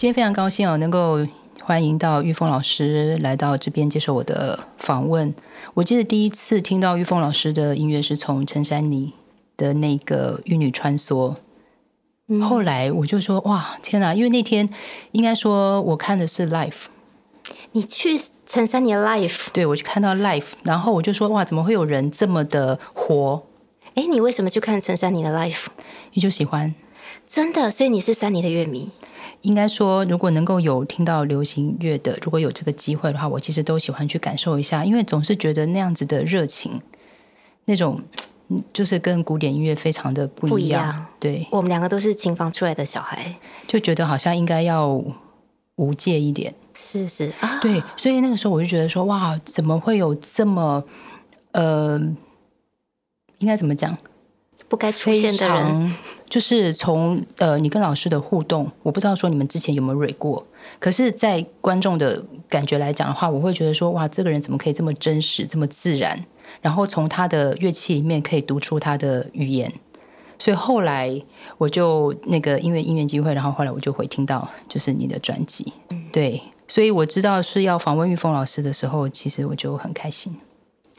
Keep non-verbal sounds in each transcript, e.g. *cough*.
今天非常高兴哦，能够欢迎到玉峰老师来到这边接受我的访问。我记得第一次听到玉峰老师的音乐是从陈珊妮的那个《玉女穿梭》，后来我就说哇天哪！因为那天应该说我看的是 Life 你去陈珊妮的 Life 对我去看到 Life 然后我就说哇，怎么会有人这么的活？哎，你为什么去看陈珊妮的 Life 你就喜欢。真的，所以你是珊妮的乐迷。应该说，如果能够有听到流行乐的，如果有这个机会的话，我其实都喜欢去感受一下，因为总是觉得那样子的热情，那种就是跟古典音乐非常的不一样。对，我们两个都是琴房出来的小孩，就觉得好像应该要无界一点。是是啊，对，所以那个时候我就觉得说，哇，怎么会有这么呃，应该怎么讲？不该出现的人，就是从呃，你跟老师的互动，我不知道说你们之前有没有蕊过，可是，在观众的感觉来讲的话，我会觉得说，哇，这个人怎么可以这么真实，这么自然？然后从他的乐器里面可以读出他的语言，所以后来我就那个因为音乐机会，然后后来我就会听到就是你的专辑，对，所以我知道是要访问玉峰老师的时候，其实我就很开心。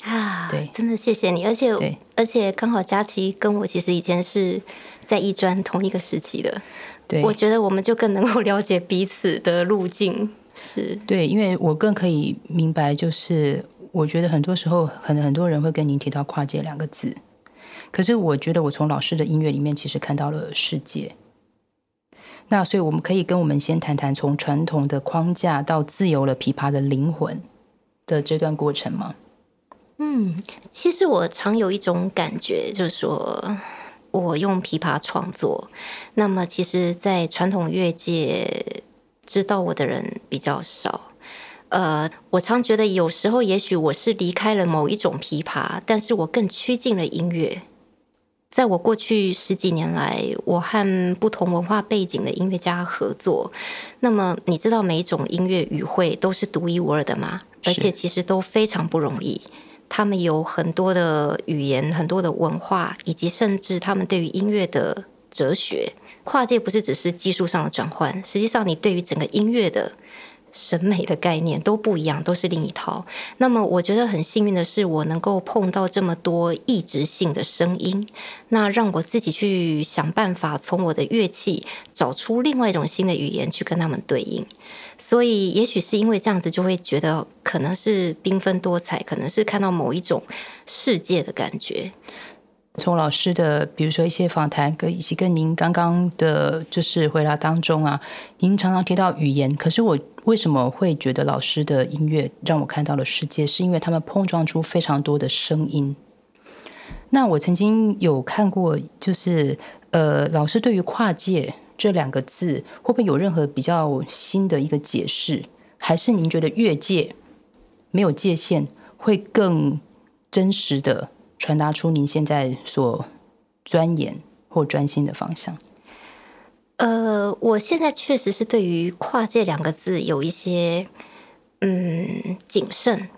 啊，对，真的谢谢你，而且而且刚好佳琪跟我其实以前是在艺专同一个时期的，对，我觉得我们就更能够了解彼此的路径，是。对，因为我更可以明白，就是我觉得很多时候可能很多人会跟您提到跨界两个字，可是我觉得我从老师的音乐里面其实看到了世界，那所以我们可以跟我们先谈谈从传统的框架到自由了琵琶的灵魂的这段过程吗？嗯，其实我常有一种感觉，就是说我用琵琶创作，那么其实，在传统乐界知道我的人比较少。呃，我常觉得有时候，也许我是离开了某一种琵琶，但是我更趋近了音乐。在我过去十几年来，我和不同文化背景的音乐家合作，那么你知道每一种音乐语汇都是独一无二的吗？而且其实都非常不容易。他们有很多的语言，很多的文化，以及甚至他们对于音乐的哲学跨界，不是只是技术上的转换，实际上你对于整个音乐的。审美的概念都不一样，都是另一套。那么，我觉得很幸运的是，我能够碰到这么多异质性的声音，那让我自己去想办法从我的乐器找出另外一种新的语言去跟他们对应。所以，也许是因为这样子，就会觉得可能是缤纷多彩，可能是看到某一种世界的感觉。从老师的，比如说一些访谈，跟以及跟您刚刚的，就是回答当中啊，您常常提到语言。可是我为什么会觉得老师的音乐让我看到了世界？是因为他们碰撞出非常多的声音。那我曾经有看过，就是呃，老师对于跨界这两个字，会不会有任何比较新的一个解释？还是您觉得越界没有界限，会更真实的？传达出您现在所钻研或专心的方向。呃，我现在确实是对于“跨界”两个字有一些嗯谨慎，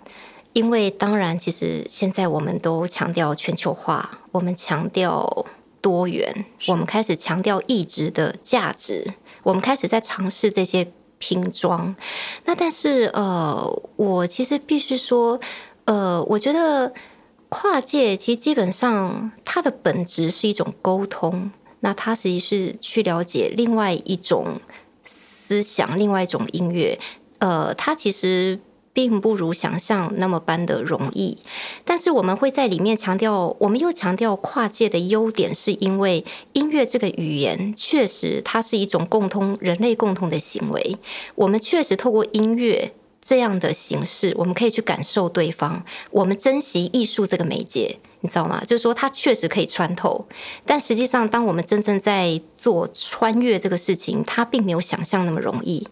因为当然，其实现在我们都强调全球化，我们强调多元，我们开始强调意志的价值，我们开始在尝试这些拼装。那但是呃，我其实必须说，呃，我觉得。跨界其实基本上它的本质是一种沟通，那它实际是去了解另外一种思想，另外一种音乐。呃，它其实并不如想象那么般的容易。但是我们会在里面强调，我们又强调跨界的优点，是因为音乐这个语言确实它是一种共通人类共通的行为。我们确实透过音乐。这样的形式，我们可以去感受对方。我们珍惜艺术这个媒介，你知道吗？就是说，它确实可以穿透。但实际上，当我们真正在做穿越这个事情，它并没有想象那么容易。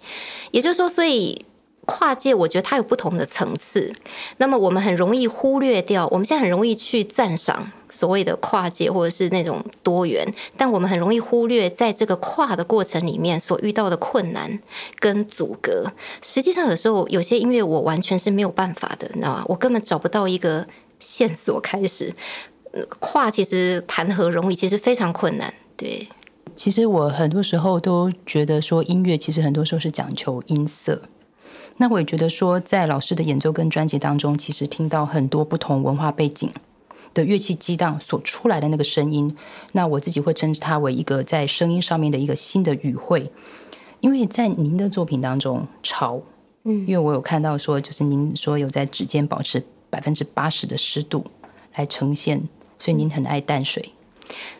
也就是说，所以。跨界，我觉得它有不同的层次。那么我们很容易忽略掉，我们现在很容易去赞赏所谓的跨界或者是那种多元，但我们很容易忽略在这个跨的过程里面所遇到的困难跟阻隔。实际上，有时候有些音乐我完全是没有办法的，你知道吗？我根本找不到一个线索开始跨。其实谈何容易？其实非常困难。对。其实我很多时候都觉得说，音乐其实很多时候是讲求音色。那我也觉得说，在老师的演奏跟专辑当中，其实听到很多不同文化背景的乐器激荡所出来的那个声音。那我自己会称之它为一个在声音上面的一个新的语汇。因为在您的作品当中，潮，嗯，因为我有看到说，就是您说有在指尖保持百分之八十的湿度来呈现，所以您很爱淡水。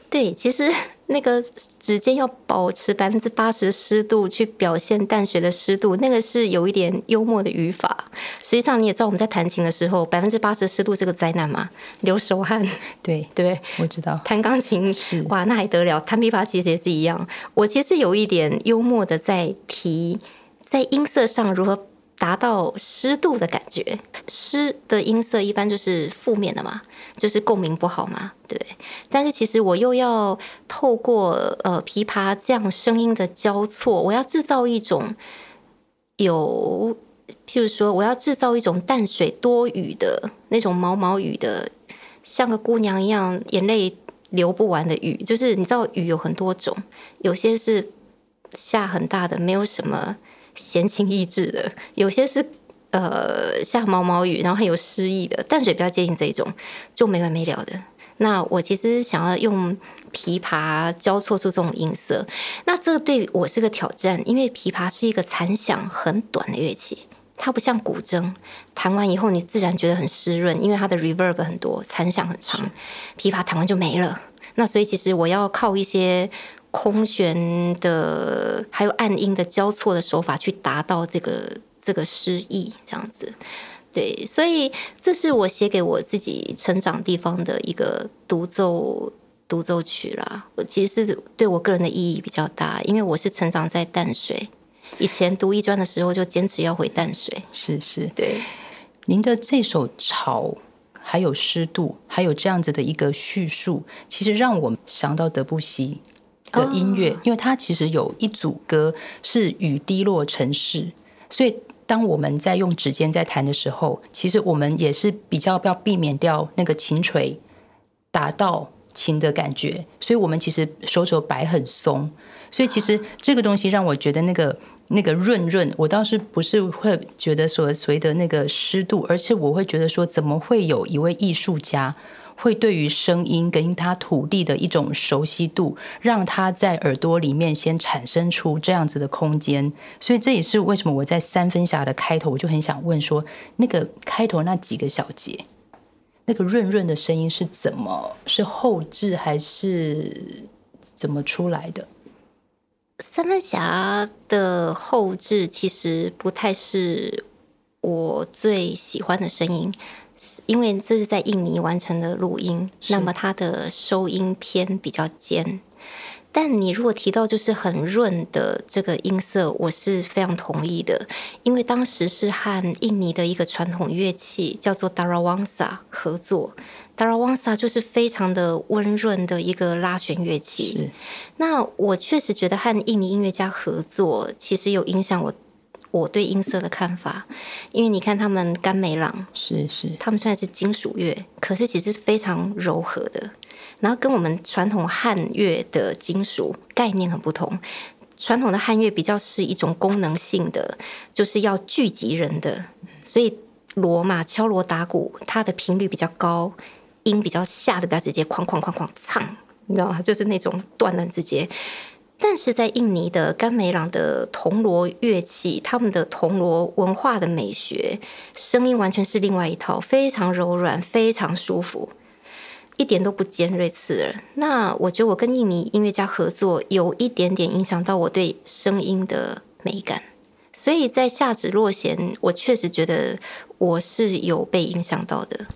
对，其实那个指尖要保持百分之八十湿度去表现淡水的湿度，那个是有一点幽默的语法。实际上你也知道，我们在弹琴的时候，百分之八十湿度是个灾难嘛，流手汗。对对，我知道。弹钢琴是哇，那还得了？弹琵琶其实也是一样。我其实有一点幽默的在提，在音色上如何。达到湿度的感觉，湿的音色一般就是负面的嘛，就是共鸣不好嘛，对。但是其实我又要透过呃琵琶这样声音的交错，我要制造一种有，譬如说，我要制造一种淡水多雨的那种毛毛雨的，像个姑娘一样眼泪流不完的雨。就是你知道雨有很多种，有些是下很大的，没有什么。闲情逸致的，有些是呃下毛毛雨，然后很有诗意的淡水比较接近这一种，就没完没了的。那我其实想要用琵琶交错出这种音色，那这个对我是个挑战，因为琵琶是一个残响很短的乐器，它不像古筝，弹完以后你自然觉得很湿润，因为它的 reverb 很多，残响很长。琵琶弹完就没了，那所以其实我要靠一些。空弦的还有暗音的交错的手法，去达到这个这个诗意，这样子，对，所以这是我写给我自己成长地方的一个独奏独奏曲啦。我其实是对我个人的意义比较大，因为我是成长在淡水，以前读艺专的时候就坚持要回淡水。是是，对。您的这首潮，还有湿度，还有这样子的一个叙述，其实让我想到德布西。的音乐，因为它其实有一组歌是雨滴落城市，所以当我们在用指尖在弹的时候，其实我们也是比较要避免掉那个琴锤打到琴的感觉，所以我们其实手肘摆很松，所以其实这个东西让我觉得那个那个润润，我倒是不是会觉得所随的那个湿度，而是我会觉得说，怎么会有一位艺术家？会对于声音跟他土地的一种熟悉度，让他在耳朵里面先产生出这样子的空间，所以这也是为什么我在三分侠的开头我就很想问说，那个开头那几个小节，那个润润的声音是怎么是后置还是怎么出来的？三分侠的后置其实不太是我最喜欢的声音。因为这是在印尼完成的录音，那么它的收音偏比较尖。但你如果提到就是很润的这个音色，我是非常同意的。因为当时是和印尼的一个传统乐器叫做 Darawangsa 合作，Darawangsa 就是非常的温润的一个拉弦乐器。那我确实觉得和印尼音乐家合作，其实有影响我。我对音色的看法，因为你看他们甘美朗是是，他们虽然是金属乐，可是其实非常柔和的，然后跟我们传统汉乐的金属概念很不同。传统的汉乐比较是一种功能性的，就是要聚集人的，所以锣嘛敲锣打鼓，它的频率比较高，音比较下的比较直接，哐哐哐哐唱，你知道吗？就是那种断的直接。但是在印尼的甘美朗的铜锣乐器，他们的铜锣文化的美学，声音完全是另外一套，非常柔软，非常舒服，一点都不尖锐刺耳。那我觉得我跟印尼音乐家合作，有一点点影响到我对声音的美感，所以在下指落弦，我确实觉得我是有被影响到的。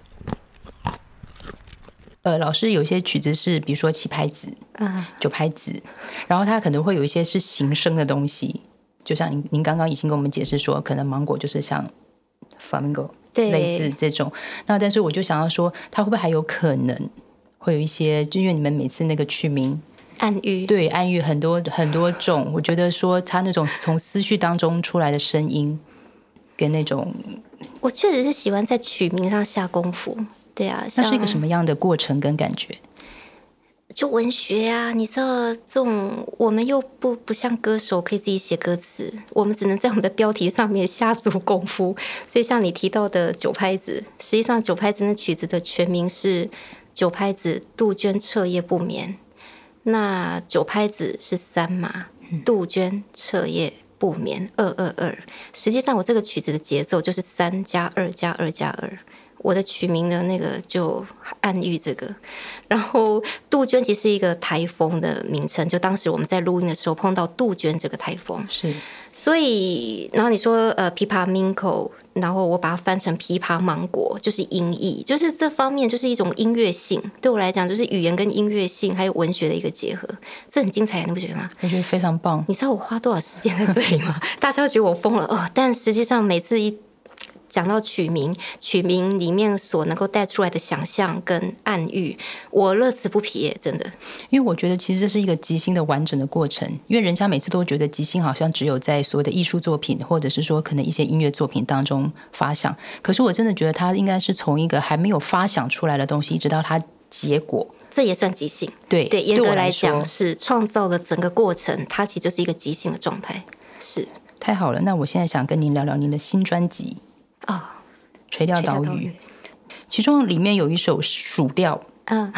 呃，老师有些曲子是，比如说七拍子、九拍子，然后它可能会有一些是形声的东西，就像您您刚刚已经跟我们解释说，可能芒果就是像 flamingo 类似这种。那但是我就想要说，它会不会还有可能会有一些，就因为你们每次那个曲名暗喻，对暗喻很多很多种，我觉得说它那种从思绪当中出来的声音，跟那种，我确实是喜欢在曲名上下功夫。对啊，那是一个什么样的过程跟感觉？就文学啊，你知道这种我们又不不像歌手可以自己写歌词，我们只能在我们的标题上面下足功夫。所以像你提到的九拍子，实际上九拍子那曲子的全名是九拍子杜鹃彻夜不眠。那九拍子是三嘛？杜鹃彻夜不眠二二二。实际上我这个曲子的节奏就是三加二加二加二。我的取名的那个就暗喻这个，*laughs* 然后杜鹃其实是一个台风的名称，就当时我们在录音的时候碰到杜鹃这个台风，是，所以然后你说呃琵琶 mingo，然后我把它翻成琵琶芒果，就是音译，就是这方面就是一种音乐性，对我来讲就是语言跟音乐性还有文学的一个结合，这很精彩，你不觉得吗？我觉得非常棒。你知道我花多少时间在这里吗？*laughs* 大家觉得我疯了哦，但实际上每次一。讲到取名，取名里面所能够带出来的想象跟暗喻，我乐此不疲，真的。因为我觉得其实这是一个即兴的完整的过程，因为人家每次都觉得即兴好像只有在所谓的艺术作品，或者是说可能一些音乐作品当中发想。可是我真的觉得它应该是从一个还没有发想出来的东西，一直到它结果，这也算即兴。对对，严格来讲是创造的整个过程，它其实就是一个即兴的状态。是太好了，那我现在想跟您聊聊您的新专辑。啊，垂钓岛屿，其中里面有一首数调，嗯，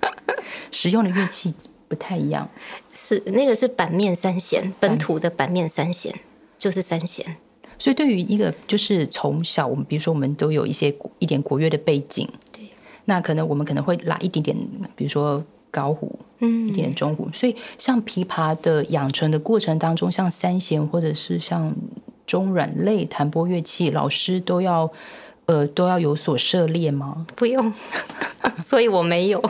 *laughs* 使用的乐器不太一样，是那个是板面三弦，本土的板面三弦就是三弦。所以对于一个就是从小我们比如说我们都有一些一点国乐的背景，对，那可能我们可能会拉一点点，比如说高胡，嗯，一点点中胡。所以像琵琶的养成的过程当中，像三弦或者是像。中软类弹拨乐器，老师都要呃都要有所涉猎吗？不用，*laughs* 所以我没有。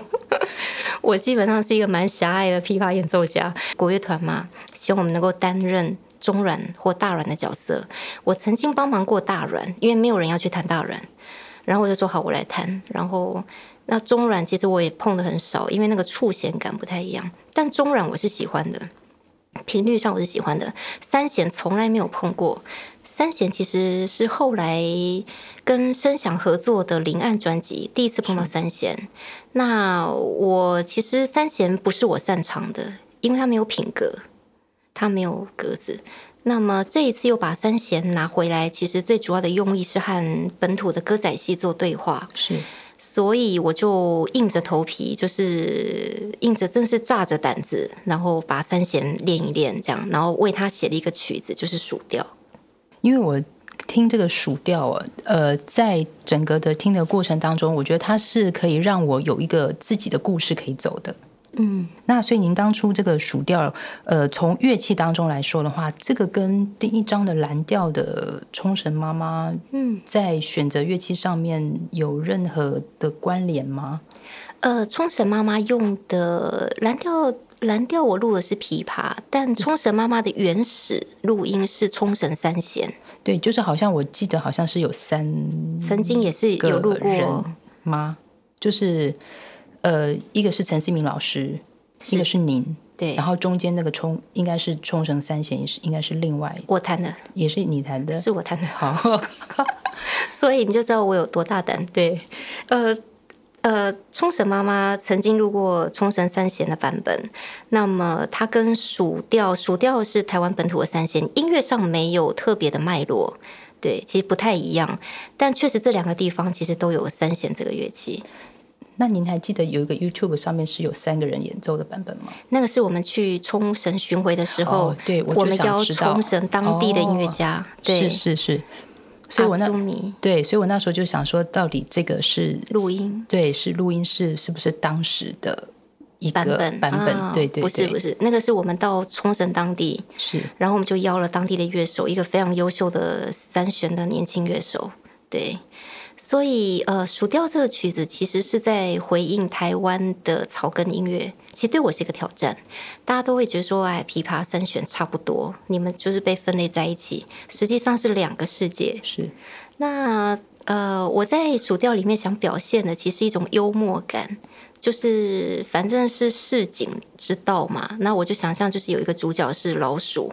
*laughs* 我基本上是一个蛮狭隘的琵琶演奏家。国乐团嘛，希望我们能够担任中软或大软的角色。我曾经帮忙过大软，因为没有人要去弹大软，然后我就说好，我来弹。然后那中软其实我也碰的很少，因为那个触弦感不太一样。但中软我是喜欢的。频率上我是喜欢的，三弦从来没有碰过。三弦其实是后来跟声响合作的临岸专辑第一次碰到三弦。那我其实三弦不是我擅长的，因为它没有品格，它没有格子。那么这一次又把三弦拿回来，其实最主要的用意是和本土的歌仔戏做对话。是。所以我就硬着头皮，就是硬着，真是炸着胆子，然后把三弦练一练，这样，然后为他写了一个曲子，就是数调。因为我听这个数调啊，呃，在整个的听的过程当中，我觉得它是可以让我有一个自己的故事可以走的。嗯，那所以您当初这个蜀调，呃，从乐器当中来说的话，这个跟第一张的蓝调的冲绳妈妈，嗯，在选择乐器上面有任何的关联吗？呃，冲绳妈妈用的蓝调，蓝调我录的是琵琶，但冲绳妈妈的原始录音是冲绳三弦。对，就是好像我记得好像是有三，曾经也是有录过吗？就是。呃，一个是陈思明老师，一个是您，对，然后中间那个冲应该是冲绳三弦，也是应该是另外我弹的，也是你弹的，是我弹的，好，*laughs* 所以你就知道我有多大胆。对，呃呃，冲绳妈妈曾经录过冲绳三弦的版本，那么它跟蜀调，蜀调是台湾本土的三弦，音乐上没有特别的脉络，对，其实不太一样，但确实这两个地方其实都有三弦这个乐器。那您还记得有一个 YouTube 上面是有三个人演奏的版本吗？那个是我们去冲绳巡回的时候，对，我们邀冲绳当地的音乐家，对，是是是。所以我那对，所以我那时候就想说，到底这个是录音，对，是录音室是不是当时的一个版本？版本对对，不是不是，那个是我们到冲绳当地是，然后我们就邀了当地的乐手，一个非常优秀的三弦的年轻乐手，对。所以，呃，数调这个曲子其实是在回应台湾的草根音乐，其实对我是一个挑战。大家都会觉得说，哎，琵琶三弦差不多，你们就是被分类在一起，实际上是两个世界。是。那，呃，我在蜀调里面想表现的，其实一种幽默感。就是反正是市井之道嘛，那我就想象就是有一个主角是老鼠。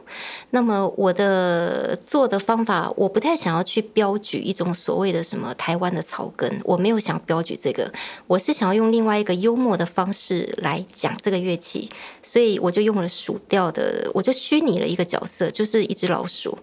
那么我的做的方法，我不太想要去标举一种所谓的什么台湾的草根，我没有想标举这个，我是想要用另外一个幽默的方式来讲这个乐器，所以我就用了鼠调的，我就虚拟了一个角色，就是一只老鼠。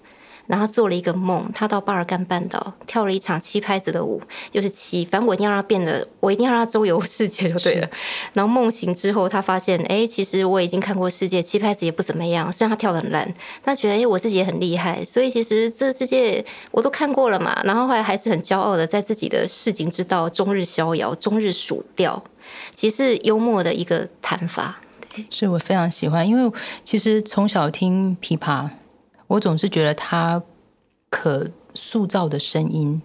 然后做了一个梦，他到巴尔干半岛跳了一场七拍子的舞，就是七，反正我一定要让他变得，我一定要让他周游世界就对了。然后梦醒之后，他发现，哎，其实我已经看过世界，七拍子也不怎么样。虽然他跳的很烂，但觉得，哎，我自己也很厉害。所以其实这世界我都看过了嘛。然后后来还是很骄傲的，在自己的市井之道，终日逍遥，终日数调，其实幽默的一个谈法。是我非常喜欢，因为其实从小听琵琶。我总是觉得他可塑造的声音，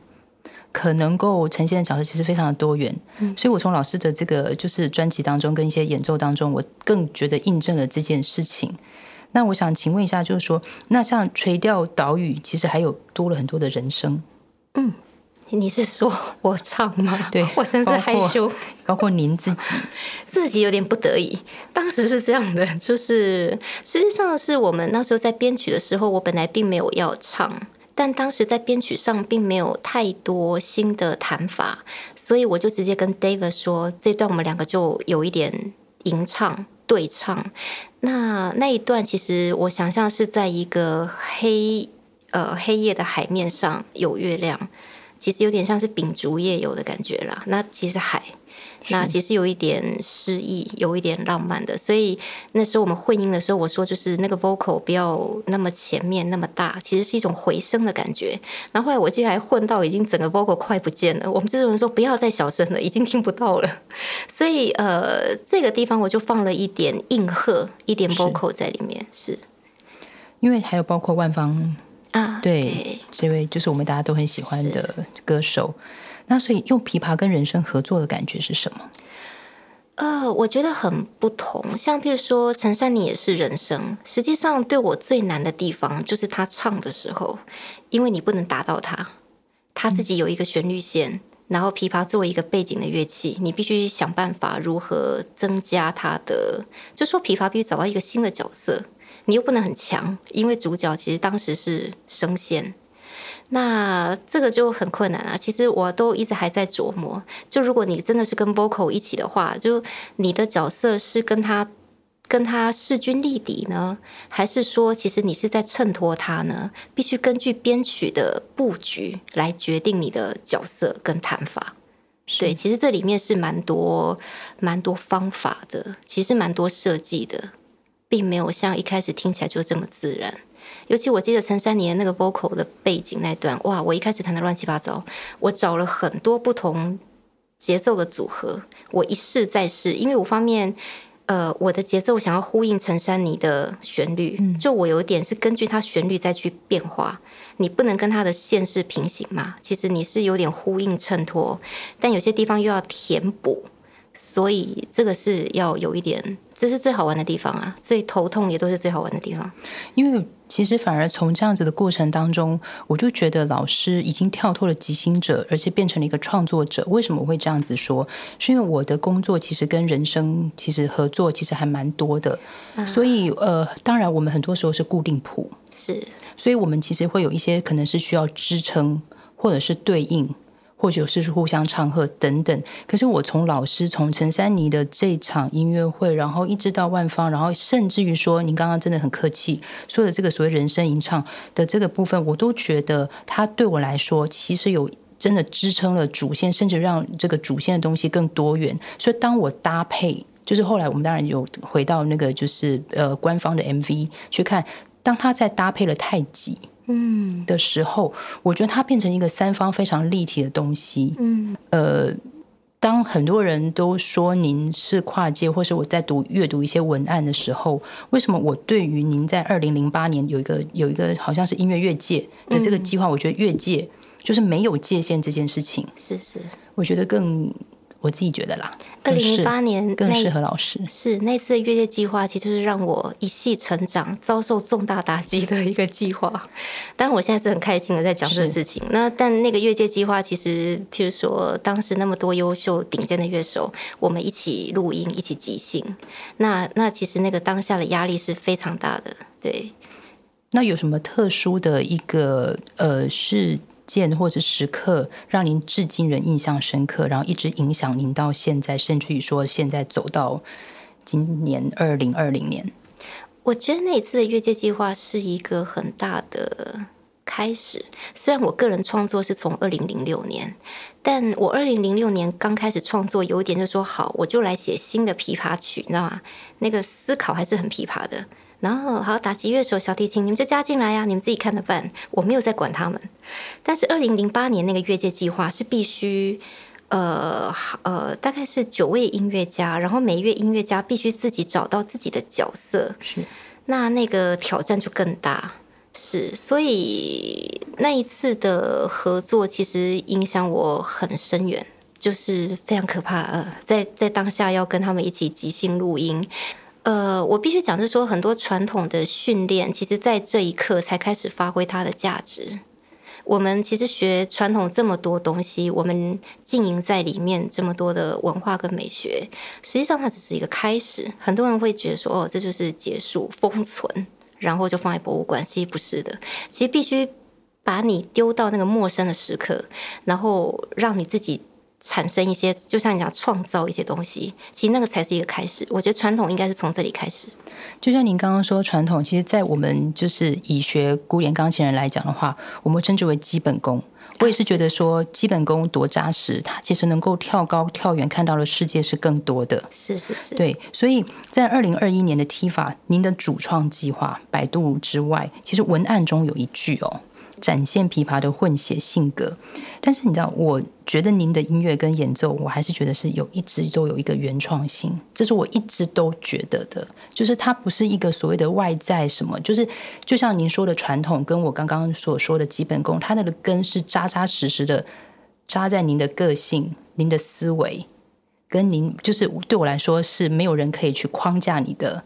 可能够呈现的角色其实非常的多元，所以我从老师的这个就是专辑当中跟一些演奏当中，我更觉得印证了这件事情。那我想请问一下，就是说，那像垂钓岛屿，其实还有多了很多的人生，嗯。你是说我唱吗？对，*laughs* 我真是害羞。包括您自己，*laughs* 自己有点不得已。当时是这样的，就是实际上是我们那时候在编曲的时候，我本来并没有要唱，但当时在编曲上并没有太多新的弹法，所以我就直接跟 David 说，这段我们两个就有一点吟唱对唱。那那一段其实我想象是在一个黑呃黑夜的海面上有月亮。其实有点像是秉烛夜游的感觉啦。那其实海，那其实有一点诗意，有一点浪漫的。所以那时候我们混音的时候，我说就是那个 vocal 不要那么前面那么大，其实是一种回声的感觉。然后后来我记得还混到已经整个 vocal 快不见了。我们制作人说不要再小声了，已经听不到了。所以呃，这个地方我就放了一点应和，一点 vocal 在里面。是因为还有包括万方。啊，对，这位就是我们大家都很喜欢的歌手。那所以用琵琶跟人声合作的感觉是什么？呃，我觉得很不同。像譬如说陈珊妮也是人声，实际上对我最难的地方就是她唱的时候，因为你不能打到她，她自己有一个旋律线，然后琵琶作为一个背景的乐器，你必须想办法如何增加它的，就说琵琶必须找到一个新的角色。你又不能很强，因为主角其实当时是升仙，那这个就很困难啊。其实我都一直还在琢磨，就如果你真的是跟 vocal 一起的话，就你的角色是跟他跟他势均力敌呢，还是说其实你是在衬托他呢？必须根据编曲的布局来决定你的角色跟弹法。对，其实这里面是蛮多蛮多方法的，其实蛮多设计的。并没有像一开始听起来就这么自然，尤其我记得陈珊妮的那个 vocal 的背景那段，哇！我一开始弹的乱七八糟，我找了很多不同节奏的组合，我一试再试，因为我方面，呃，我的节奏想要呼应陈珊妮的旋律，就我有点是根据它旋律再去变化，你不能跟它的线是平行嘛，其实你是有点呼应衬托，但有些地方又要填补。所以这个是要有一点，这是最好玩的地方啊！最头痛也都是最好玩的地方。因为其实反而从这样子的过程当中，我就觉得老师已经跳脱了即兴者，而且变成了一个创作者。为什么我会这样子说？是因为我的工作其实跟人生其实合作其实还蛮多的，所以呃，当然我们很多时候是固定谱，是，所以我们其实会有一些可能是需要支撑或者是对应。或许是互相唱和等等，可是我从老师从陈珊妮的这场音乐会，然后一直到万方，然后甚至于说您刚刚真的很客气说的这个所谓人声吟唱的这个部分，我都觉得它对我来说其实有真的支撑了主线，甚至让这个主线的东西更多元。所以当我搭配，就是后来我们当然有回到那个就是呃官方的 MV 去看，当他在搭配了太极。嗯，的时候，我觉得它变成一个三方非常立体的东西。嗯，呃，当很多人都说您是跨界，或是我在读阅读一些文案的时候，为什么我对于您在二零零八年有一个有一个好像是音乐越界的这个计划，我觉得越界就是没有界限这件事情，是是，我觉得更。我自己觉得啦，二零零八年更适合老师。是那次的越界计划，其实是让我一系成长、遭受重大打击的一个计划。当然，我现在是很开心的在讲这个事情。那但那个越界计划，其实譬如说，当时那么多优秀顶尖的乐手，我们一起录音、一起即兴，那那其实那个当下的压力是非常大的。对，那有什么特殊的一个呃是？件或者时刻让您至今仍印象深刻，然后一直影响您到现在，甚至于说现在走到今年二零二零年。我觉得那一次的越界计划是一个很大的开始。虽然我个人创作是从二零零六年，但我二零零六年刚开始创作，有一点就说好，我就来写新的琵琶曲，你知道吗？那个思考还是很琵琶的。然后好，打击乐手、小提琴，你们就加进来呀，你们自己看着办，我没有在管他们。但是二零零八年那个越界计划是必须，呃呃，大概是九位音乐家，然后每一位音乐家必须自己找到自己的角色，是那那个挑战就更大，是所以那一次的合作其实影响我很深远，就是非常可怕。呃，在在当下要跟他们一起即兴录音。呃，我必须讲，就是说，很多传统的训练，其实在这一刻才开始发挥它的价值。我们其实学传统这么多东西，我们经营在里面这么多的文化跟美学，实际上它只是一个开始。很多人会觉得说，哦，这就是结束、封存，然后就放在博物馆。其实不是的，其实必须把你丢到那个陌生的时刻，然后让你自己。产生一些，就像你讲，创造一些东西，其实那个才是一个开始。我觉得传统应该是从这里开始。就像您刚刚说，传统其实，在我们就是以学古典钢琴人来讲的话，我们称之为基本功。我也是觉得说，基本功多扎实，它其实能够跳高跳远，看到的世界是更多的。是是是，对。所以在二零二一年的踢法，您的主创计划《百度》之外，其实文案中有一句哦。展现琵琶的混血性格，但是你知道，我觉得您的音乐跟演奏，我还是觉得是有一直都有一个原创性，这是我一直都觉得的，就是它不是一个所谓的外在什么，就是就像您说的传统，跟我刚刚所说的基本功，它那个根是扎扎实实的扎在您的个性、您的思维，跟您就是对我来说是没有人可以去框架你的。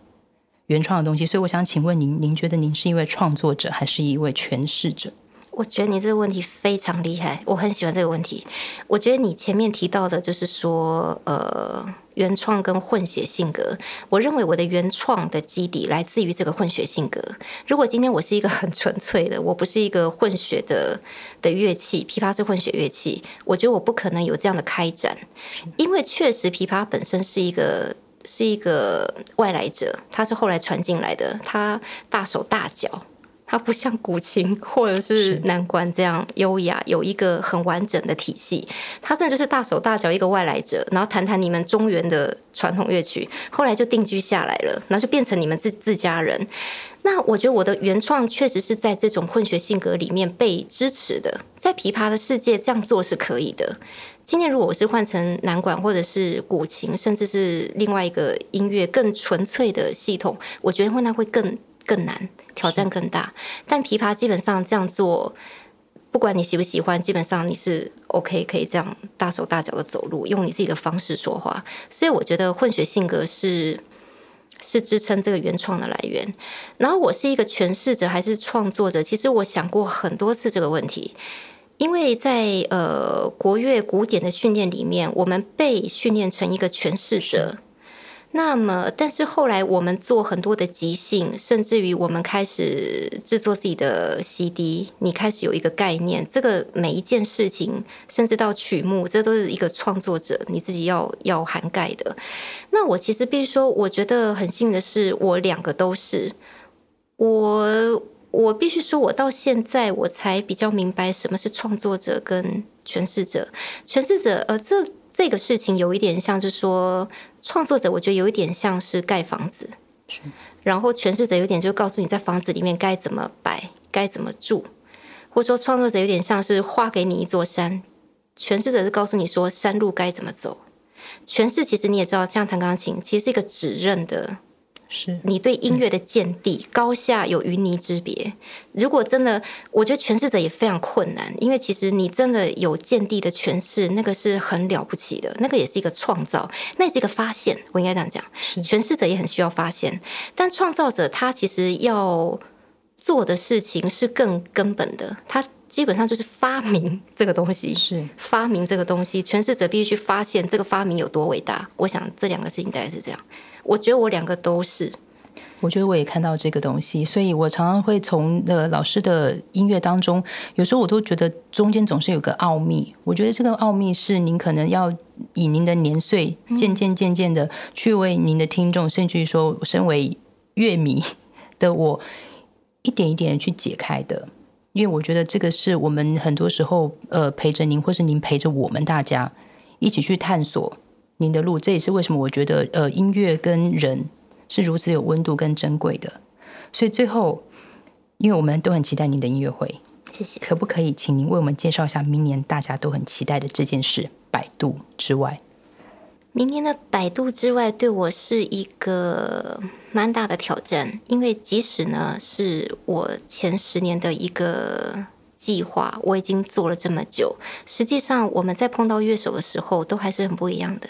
原创的东西，所以我想请问您，您觉得您是一位创作者，还是一位诠释者？我觉得你这个问题非常厉害，我很喜欢这个问题。我觉得你前面提到的，就是说，呃，原创跟混血性格。我认为我的原创的基底来自于这个混血性格。如果今天我是一个很纯粹的，我不是一个混血的的乐器，琵琶是混血乐器，我觉得我不可能有这样的开展，因为确实琵琶本身是一个。是一个外来者，他是后来传进来的。他大手大脚，他不像古琴或者是南管这样优雅，有一个很完整的体系。它真的就是大手大脚一个外来者，然后谈谈你们中原的传统乐曲，后来就定居下来了，然后就变成你们自自家人。那我觉得我的原创确实是在这种混血性格里面被支持的，在琵琶的世界这样做是可以的。今天如果我是换成南管或者是古琴，甚至是另外一个音乐更纯粹的系统，我觉得会那会更更难，挑战更大。但琵琶基本上这样做，不管你喜不喜欢，基本上你是 OK，可以这样大手大脚的走路，用你自己的方式说话。所以我觉得混血性格是是支撑这个原创的来源。然后我是一个诠释者还是创作者？其实我想过很多次这个问题。因为在呃国乐古典的训练里面，我们被训练成一个诠释者。那么，但是后来我们做很多的即兴，甚至于我们开始制作自己的 CD，你开始有一个概念，这个每一件事情，甚至到曲目，这都是一个创作者你自己要要涵盖的。那我其实必须说，我觉得很幸运的是，我两个都是我。我必须说，我到现在我才比较明白什么是创作者跟诠释者。诠释者，呃，这这个事情有一点像，是说创作者，我觉得有一点像是盖房子，然后诠释者有点就告诉你在房子里面该怎么摆，该怎么住，或者说创作者有点像是画给你一座山，诠释者是告诉你说山路该怎么走。诠释其实你也知道，像弹钢琴，其实是一个指认的是你对音乐的见地、高下有云泥之别。如果真的，我觉得诠释者也非常困难，因为其实你真的有见地的诠释，那个是很了不起的，那个也是一个创造，那也是一个发现。我应该这样讲，诠释者也很需要发现，但创造者他其实要做的事情是更根本的，他基本上就是发明这个东西，是发明这个东西，诠释者必须去发现这个发明有多伟大。我想这两个事情大概是这样。我觉得我两个都是，我觉得我也看到这个东西，所以我常常会从呃老师的音乐当中，有时候我都觉得中间总是有个奥秘。我觉得这个奥秘是您可能要以您的年岁，渐渐渐渐的去为您的听众，甚至于说身为乐迷 *laughs* 的我，一点一点的去解开的。因为我觉得这个是我们很多时候呃陪着您，或是您陪着我们大家一起去探索。您的路，这也是为什么我觉得，呃，音乐跟人是如此有温度跟珍贵的。所以最后，因为我们都很期待您的音乐会，谢谢。可不可以请您为我们介绍一下明年大家都很期待的这件事——百度之外？明年的百度之外，对我是一个蛮大的挑战，因为即使呢是我前十年的一个。计划我已经做了这么久，实际上我们在碰到乐手的时候都还是很不一样的。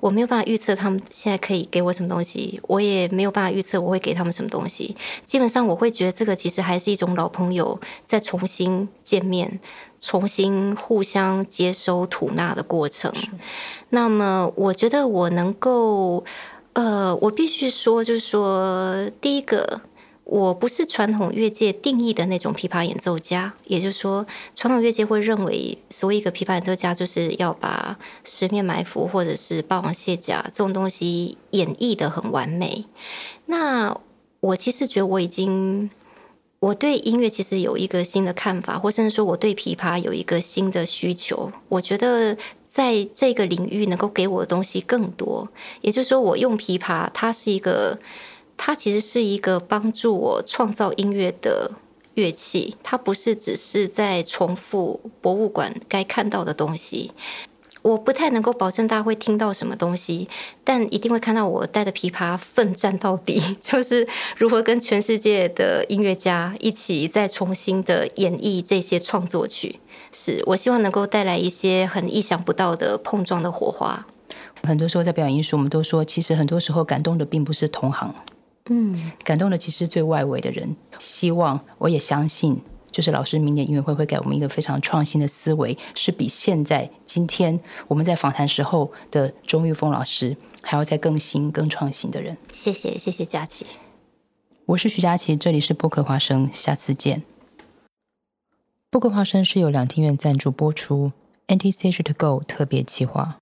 我没有办法预测他们现在可以给我什么东西，我也没有办法预测我会给他们什么东西。基本上我会觉得这个其实还是一种老朋友在重新见面、重新互相接收吐纳的过程。那么我觉得我能够，呃，我必须说，就是说第一个。我不是传统乐界定义的那种琵琶演奏家，也就是说，传统乐界会认为，所谓一个琵琶演奏家就是要把十面埋伏或者是霸王卸甲这种东西演绎的很完美。那我其实觉得我已经，我对音乐其实有一个新的看法，或甚至说我对琵琶有一个新的需求。我觉得在这个领域能够给我的东西更多，也就是说，我用琵琶，它是一个。它其实是一个帮助我创造音乐的乐器，它不是只是在重复博物馆该看到的东西。我不太能够保证大家会听到什么东西，但一定会看到我带着琵琶奋战到底，*laughs* 就是如何跟全世界的音乐家一起再重新的演绎这些创作曲。是我希望能够带来一些很意想不到的碰撞的火花。很多时候在表演艺术，我们都说，其实很多时候感动的并不是同行。嗯，感动的其实最外围的人，希望我也相信，就是老师明年音乐会会给我们一个非常创新的思维，是比现在今天我们在访谈时候的钟玉峰老师还要再更新、更创新的人。谢谢，谢谢佳琪，我是徐佳琪，这里是播客花生，下次见。播客花生是由两厅院赞助播出 to Go 特别企划。